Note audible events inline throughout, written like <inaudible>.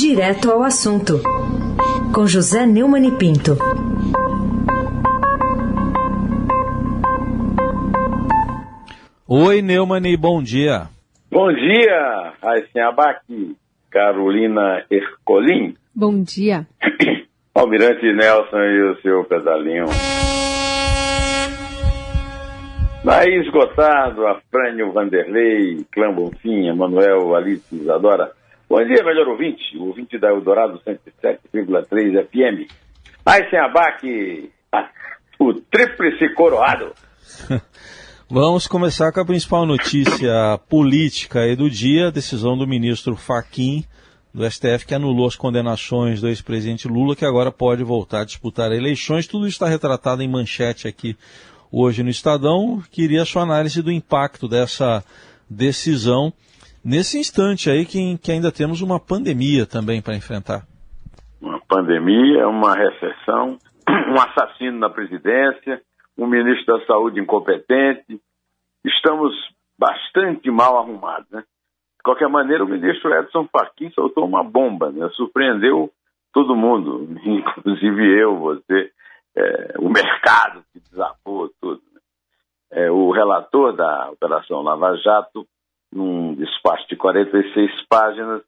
Direto ao assunto, com José Neumann e Pinto. Oi, Neumann, bom dia. Bom dia, Raíssen Abac, Carolina Ercolim. Bom dia. <coughs> Almirante Nelson e o seu pedalinho. Laís Gottardo, Afrânio Vanderlei, Clã Bonfim, Manuel Alice Isadora. Bom dia, melhor ouvinte, o ouvinte da Eldorado 107,3 FM. Aí sem abaque, o tríplice coroado. <laughs> Vamos começar com a principal notícia política aí do dia, a decisão do ministro Faquim do STF que anulou as condenações do ex-presidente Lula, que agora pode voltar a disputar eleições. Tudo está retratado em manchete aqui hoje no Estadão. Queria a sua análise do impacto dessa decisão nesse instante aí que, que ainda temos uma pandemia também para enfrentar. Uma pandemia, uma recessão, <clears throat> um assassino na presidência, um ministro da saúde incompetente. Estamos bastante mal arrumados, né? De qualquer maneira, o ministro Edson Fachin soltou uma bomba, né? Surpreendeu todo mundo, <laughs> inclusive eu, você, é, o mercado que desabou tudo. Né? É, o relator da Operação Lava Jato num despacho de 46 páginas,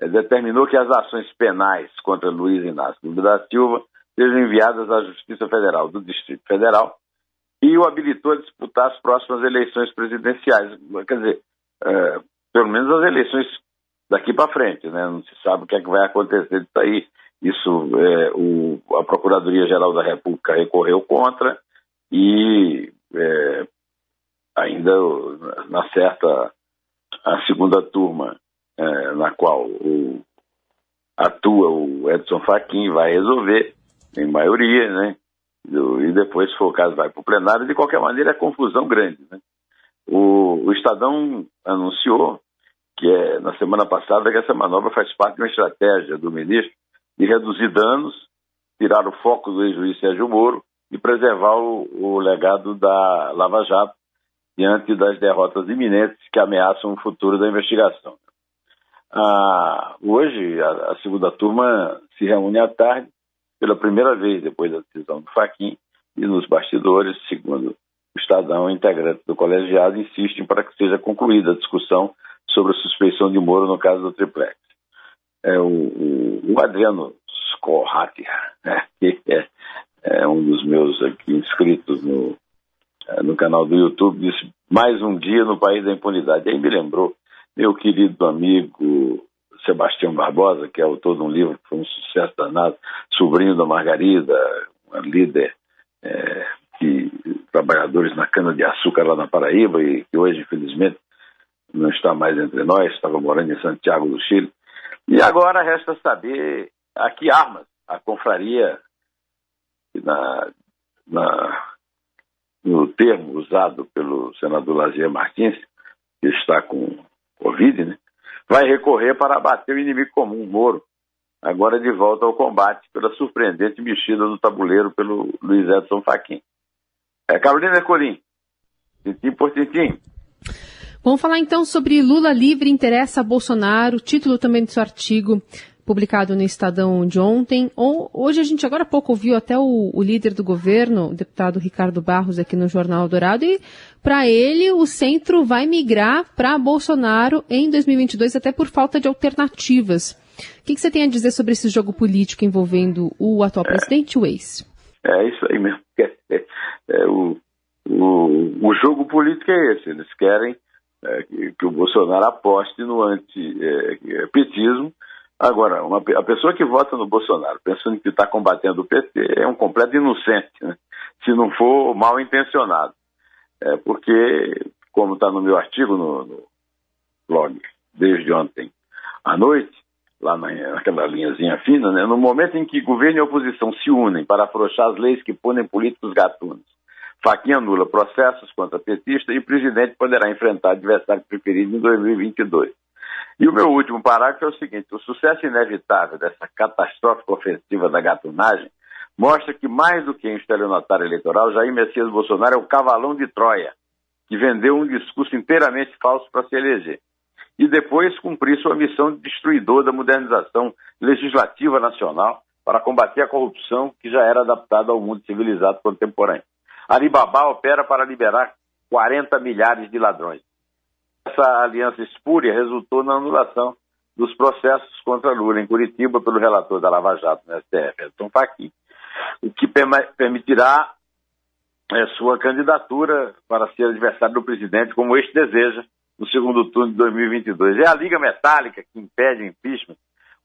eh, determinou que as ações penais contra Luiz Inácio Lula da Silva sejam enviadas à Justiça Federal do Distrito Federal e o habilitou a disputar as próximas eleições presidenciais. Quer dizer, é, pelo menos as eleições daqui para frente, né? Não se sabe o que, é que vai acontecer disso aí. Isso, é, o, a Procuradoria-Geral da República recorreu contra e é, ainda na certa a segunda turma é, na qual o, atua o Edson Fachin vai resolver, em maioria, né? E depois, se for o caso, vai para o plenário. De qualquer maneira, é confusão grande. Né? O, o Estadão anunciou que é, na semana passada que essa manobra faz parte de uma estratégia do ministro de reduzir danos, tirar o foco do ex-juiz Sérgio Moro e preservar o, o legado da Lava Jato diante das derrotas iminentes que ameaçam o futuro da investigação. Ah, hoje, a, a, segunda turma se reúne à tarde, pela primeira vez depois da decisão do Faquim, e nos bastidores, segundo o Estadão, integrantes do colegiado insistem para que seja concluída a discussão sobre a suspeição de Moro no caso do Triplex. É, o, o, o Adriano Scorrati, né, que é, é um dos meus aqui inscritos no, no canal do YouTube, disse mais um dia no país da impunidade. Aí me lembrou meu querido amigo Sebastião Barbosa, que é autor de um livro que foi um sucesso danado, sobrinho da Margarida, uma líder é, de trabalhadores na cana-de-açúcar lá na Paraíba e que hoje, infelizmente, não está mais entre nós, estava morando em Santiago do Chile. E agora resta saber a que armas a confraria na, na no termo usado pelo senador Lazier Martins, que está com Covid, né, vai recorrer para abater o inimigo comum, Moro, agora de volta ao combate pela surpreendente mexida do tabuleiro pelo Luiz Edson Fachin. É, Carolina Colim, tintim por tintim. Vamos falar então sobre Lula livre interessa a Bolsonaro, título também do seu artigo publicado no Estadão de ontem. Ou, hoje a gente agora há pouco ouviu até o, o líder do governo, o deputado Ricardo Barros, aqui no Jornal Dourado, e para ele o centro vai migrar para Bolsonaro em 2022, até por falta de alternativas. O que, que, você tem a dizer sobre esse jogo político envolvendo o atual é, presidente e o ex? É isso aí mesmo. <laughs> É, é, o, o, o jogo político é esse. Eles querem é, que, que, o Bolsonaro aposte no antipetismo Agora, uma, a pessoa que vota no Bolsonaro pensando que está combatendo o PT é um completo inocente, né? se não for mal intencionado. É porque, como está no meu artigo no, no, blog desde ontem à noite, lá na, naquela linhazinha fina, né? no momento em que governo e oposição se unem para afrouxar as leis que punem políticos gatunos, Faquinha anula processos contra petista e o presidente poderá enfrentar adversário preferido em 2022. E o meu último parágrafo é o seguinte: o sucesso inevitável dessa catastrófica ofensiva da gatunagem mostra que, mais do que em estelionatário eleitoral, Jair Messias Bolsonaro é o cavalão de Troia, que vendeu um discurso inteiramente falso para se eleger. e depois cumprir sua missão de destruidor da modernização legislativa nacional para combater a corrupção que já era adaptada ao mundo civilizado contemporâneo. Alibaba opera para liberar 40 milhares de ladrões. Essa aliança espúria resultou na anulação dos processos contra Lula em Curitiba pelo relator da Lava Jato no STF, Edson Fachin, o que permitirá é, sua candidatura para ser adversário do presidente, como este deseja, no segundo turno de 2022. É a Liga Metálica que impede o impeachment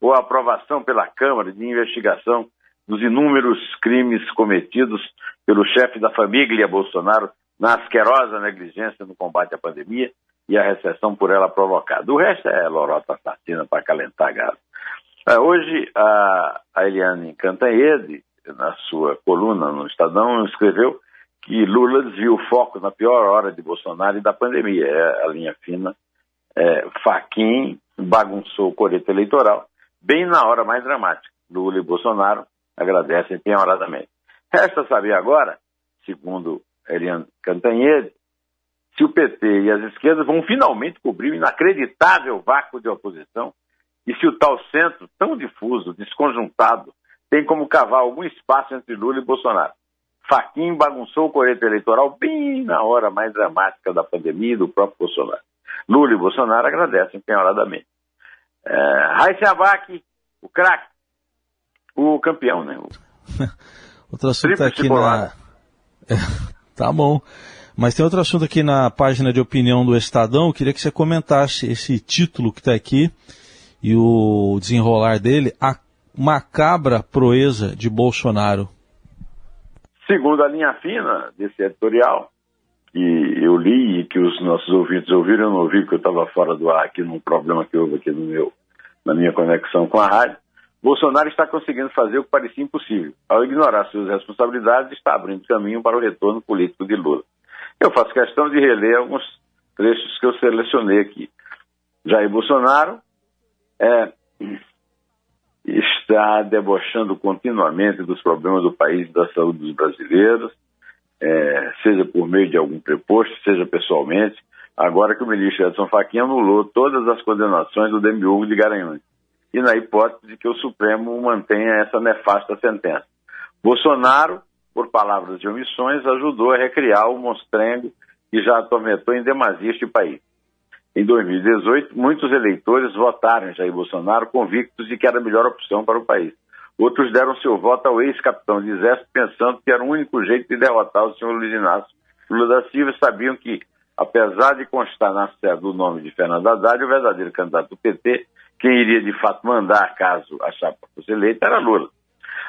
ou a aprovação pela Câmara de investigação dos inúmeros crimes cometidos pelo chefe da família Bolsonaro na asquerosa negligência no combate à pandemia e a recessão por ela provocada. O resto é lorota assassina para calentar. É, hoje, a, a Eliane Cantanhede, na sua coluna no Estadão, escreveu que Lula desviou o foco na pior hora de Bolsonaro e da pandemia. É a linha fina. É, Faquin bagunçou o coreto eleitoral, bem na hora mais dramática. Lula e Bolsonaro agradecem penhoradamente. Resta saber agora, segundo Eliane Cantanhede, se o PT e as esquerdas vão finalmente cobrir o inacreditável vácuo de oposição e se o tal centro, tão difuso, desconjuntado, tem como cavar algum espaço entre Lula e Bolsonaro. Faquim bagunçou o coreto eleitoral bem na hora mais dramática da pandemia e do próprio Bolsonaro. Lula e Bolsonaro agradecem penhoradamente. É, Raíssa Abac, o craque, o campeão, né? <laughs> Outro assunto aqui na... É, <laughs> tá bom. Mas tem outro assunto aqui na página de opinião do Estadão. Eu queria que você comentasse esse título que está aqui e o desenrolar dele. A macabra proeza de Bolsonaro. Segundo a linha fina desse editorial, que eu li e que os nossos ouvintes ouviram, eu não ouvi porque eu estava fora do ar aqui num problema que houve aqui no meu, na minha conexão com a rádio. Bolsonaro está conseguindo fazer o que parecia impossível. Ao ignorar suas responsabilidades, está abrindo caminho para o retorno político de Lula. Eu faço questão de reler alguns trechos que eu selecionei aqui. Jair Bolsonaro é, está debochando continuamente dos problemas do país e da saúde dos brasileiros, é, seja por meio de algum preposto, seja pessoalmente, agora que o ministro Edson Fachin anulou todas as condenações do Demiurgo de Garanhuns, e na hipótese de que o Supremo mantenha essa nefasta sentença. Bolsonaro, por palavras de omissões, ajudou a recriar o monstrengo que já atormentou em demasia este país. Em 2018, muitos eleitores votaram em Jair Bolsonaro convictos de que era a melhor opção para o país. Outros deram seu voto ao ex-capitão de exército pensando que era o único jeito de derrotar o senhor Luiz Inácio Lula da Silva sabiam que, apesar de constar na sede do nome de Fernando Haddad, o verdadeiro candidato do PT, quem iria de fato mandar caso a chapa fosse eleita, era Lula.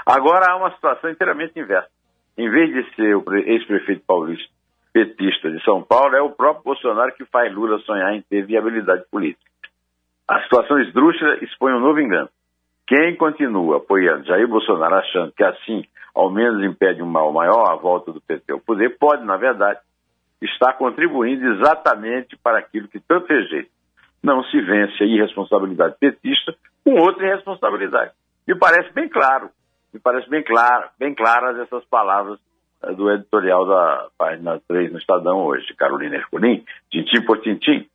Agora há uma situação inteiramente inversa. Em vez de ser o ex-prefeito paulista petista de São Paulo, é o próprio Bolsonaro que faz Lula sonhar em ter viabilidade política. A situação esdrúxula expõe um novo engano. Quem continua apoiando Jair Bolsonaro achando que assim ao menos impede um mal maior a volta do PT ao poder, pode, na verdade, estar contribuindo exatamente para aquilo que tanto rejeita. Não se vence a irresponsabilidade petista com outra irresponsabilidade. Me parece bem claro, me parece bem claro, bem claras essas palavras é do editorial da página 3 no Estadão hoje, Carolina Ercolim, tintim por tintim.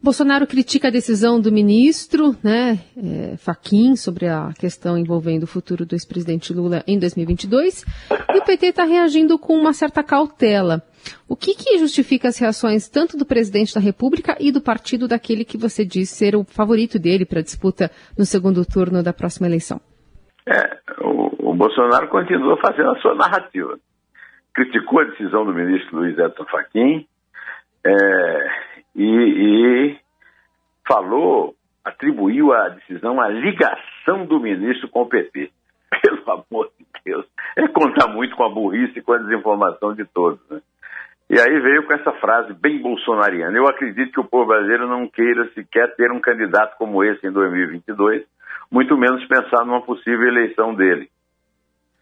Bolsonaro critica a decisão do ministro, né, é, Faquim, sobre a questão envolvendo o futuro do ex-presidente Lula em 2022, e o PT está reagindo com uma certa cautela. O que, que justifica as reações tanto do presidente da República e do partido daquele que você diz ser o favorito dele para a disputa no segundo turno da próxima eleição? É, o, Bolsonaro continua fazendo a sua narrativa criticou a decisão do ministro Luiz Edson Fachin é, e, e, falou, atribuiu a decisão à ligação do ministro com o PT. <laughs> Pelo amor de Deus, é contar muito com a burrice e com a desinformação de todos. Né? E aí veio com essa frase bem bolsonariana. Eu acredito que o povo brasileiro não queira sequer ter um candidato como esse em 2022, muito menos pensar numa possível eleição dele.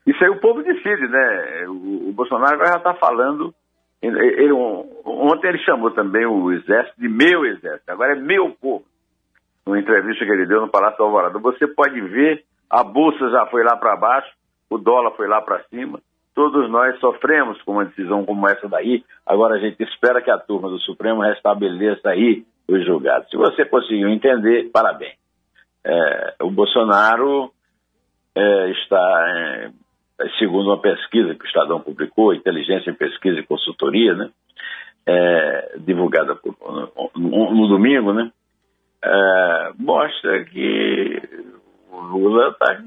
Isso aí o povo decide, né? O, o Bolsonaro já está falando. Ele, ele, ontem ele chamou também o exército de meu exército, agora é meu povo. Numa entrevista que ele deu no Palácio do Alvorada. Você pode ver, a bolsa já foi lá para baixo, o dólar foi lá para cima. Todos nós sofremos com uma decisão como essa daí. Agora a gente espera que a turma do Supremo restabeleça aí os julgados. Se você conseguiu entender, parabéns. É, o Bolsonaro é, está, é, segundo uma pesquisa que o Estadão publicou, Inteligência em Pesquisa e Consultoria, né, é, divulgada por, no, no, domingo, né, é, mostra que o Lula tá,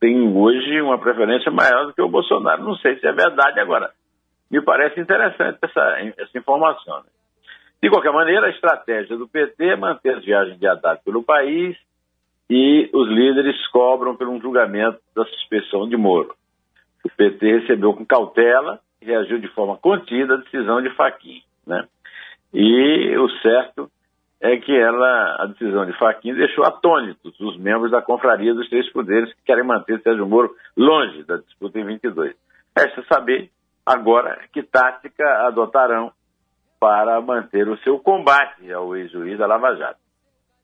tem hoje uma preferência maior do que o Bolsonaro. Não sei se é verdade agora. Me parece interessante essa, essa informação. Né? De qualquer maneira, a estratégia do PT é manter as viagens de Haddad pelo país e os líderes cobram por um julgamento da suspeição de Moro. O PT recebeu com cautela e reagiu de forma contida à decisão de Faquim. Né? E o certo é que ela, a decisão de Faquim deixou atônitos os membros da confraria dos três poderes que querem manter Sérgio Moro longe da disputa em 22. Resta saber agora que tática adotarão para manter o seu combate ao ex-juiz da Lava Jato.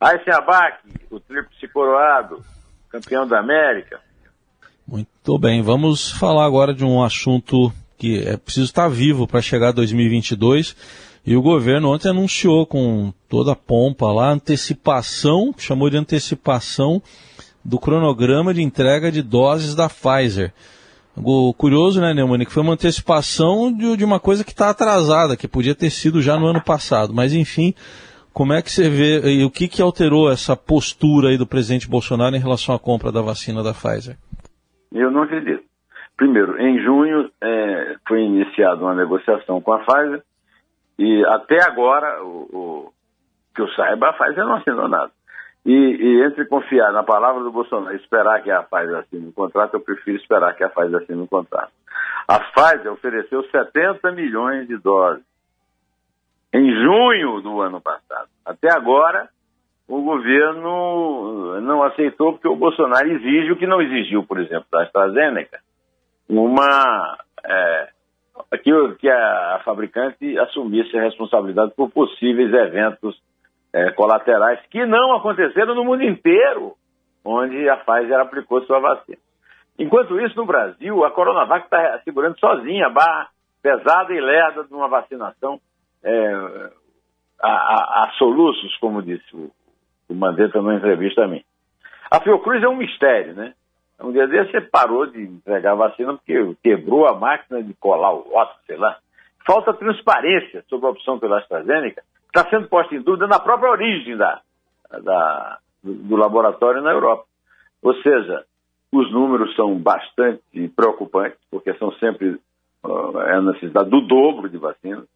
Aysen Abac, o tríplice coroado, campeão da América. Muito bem, vamos falar agora de um assunto que é preciso estar vivo para chegar a 2022. E o governo ontem anunciou com toda a pompa lá, antecipação, chamou de antecipação do cronograma de entrega de doses da Pfizer. Curioso, né, Neumann, que foi uma antecipação de, de uma coisa que está atrasada, que podia ter sido já no ano passado. Mas, enfim, como é que você vê e o que, que alterou essa postura aí do presidente Bolsonaro em relação à compra da vacina da Pfizer? Eu não acredito. Primeiro, em junho é, foi iniciada uma negociação com a Pfizer e até agora, o, o que eu saiba, a Pfizer não assinou nada. E, e, entre confiar na palavra do Bolsonaro e esperar que a Pfizer assine o contrato, eu prefiro esperar que a Pfizer assine o contrato. A Pfizer ofereceu 70 milhões de doses em junho do ano passado. Até agora, o governo não aceitou porque o Bolsonaro exige o que não exigiu, por exemplo, da AstraZeneca, uma é, que, que a fabricante assumisse a responsabilidade por possíveis eventos é, colaterais que não aconteceram no mundo inteiro, onde a Pfizer aplicou sua vacina. Enquanto isso, no Brasil, a Coronavac está segurando sozinha a barra pesada e lerda de uma vacinação é, a, a, a, soluços, como disse o, o Mandetta numa entrevista a mim. A Fiocruz é um mistério, né? Um dia desse você parou de entregar vacina porque quebrou a máquina de colar o óculos, sei lá. Falta transparência sobre a opção pela AstraZeneca, que está sendo posta em dúvida na própria origem da, da, do laboratório na Europa. Ou seja, os números são bastante preocupantes, porque são sempre uh, é a necessidade do dobro de vacinas.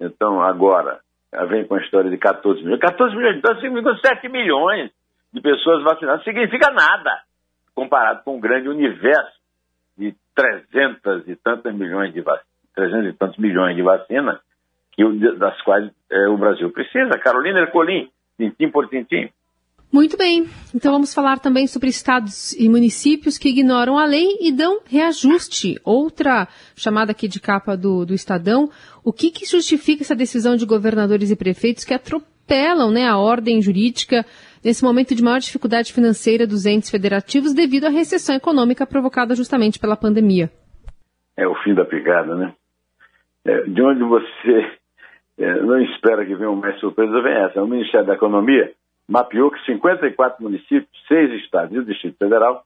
Então, agora, vem com a história de 14 milhões. 14 milhões, então significa 7 milhões de pessoas vacinadas. Não significa nada comparado com o grande universo de 300 e tantos milhões de vacinas, 300 e tantos milhões de vacinas, das quais é, o Brasil precisa. Carolina Ercolim, tintim por tintim. Muito bem. Então vamos falar também sobre estados e municípios que ignoram a lei e dão reajuste. Outra chamada aqui de capa do, do Estadão. O que, que justifica essa decisão de governadores e prefeitos que atropelam né, a ordem jurídica nesse momento de maior dificuldade financeira dos entes federativos devido à recessão econômica provocada justamente pela pandemia? É o fim da picada, né? É, de onde você é, não espera que venha mais surpresa, vem essa. O Ministério da Economia mapeou que 54 municípios, seis estados e o Distrito Federal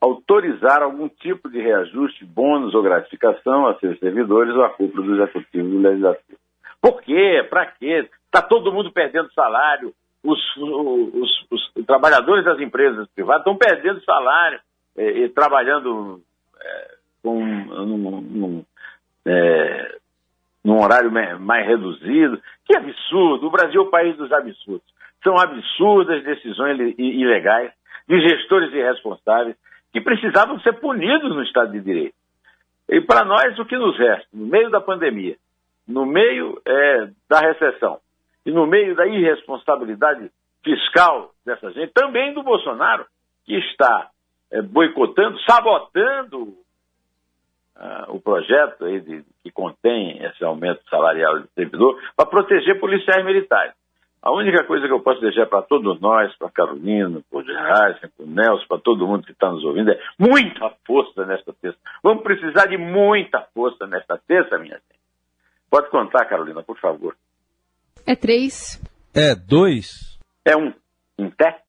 autorizaram algum tipo de reajuste, bônus ou gratificação a seus servidores ou a cúpula do Executivo do Legislativo. Por quê? Para quê? Está todo mundo perdendo salário. Os, os, os, trabalhadores das empresas privadas estão perdendo salário e, e trabalhando é, com, num, num, é, num horário mais reduzido. Que absurdo! O Brasil é o país dos absurdos. São absurdas decisões ilegais de gestores irresponsáveis que precisavam ser punidos no Estado de Direito. E para nós, o que nos resta? No meio da pandemia, no meio é, da recessão e no meio da irresponsabilidade fiscal dessa gente, também do Bolsonaro, que está é, boicotando, sabotando uh, o projeto de, que contém esse aumento salarial do servidor para proteger policiais militares. A única coisa que eu posso deixar para todos nós, para Carolina, para o Gerard, para o Nelson, para todo mundo que está nos ouvindo, é muita força nesta terça. Vamos precisar de muita força nesta terça, minha gente. Pode contar, Carolina, por favor. É três. É dois? É um. Em pé?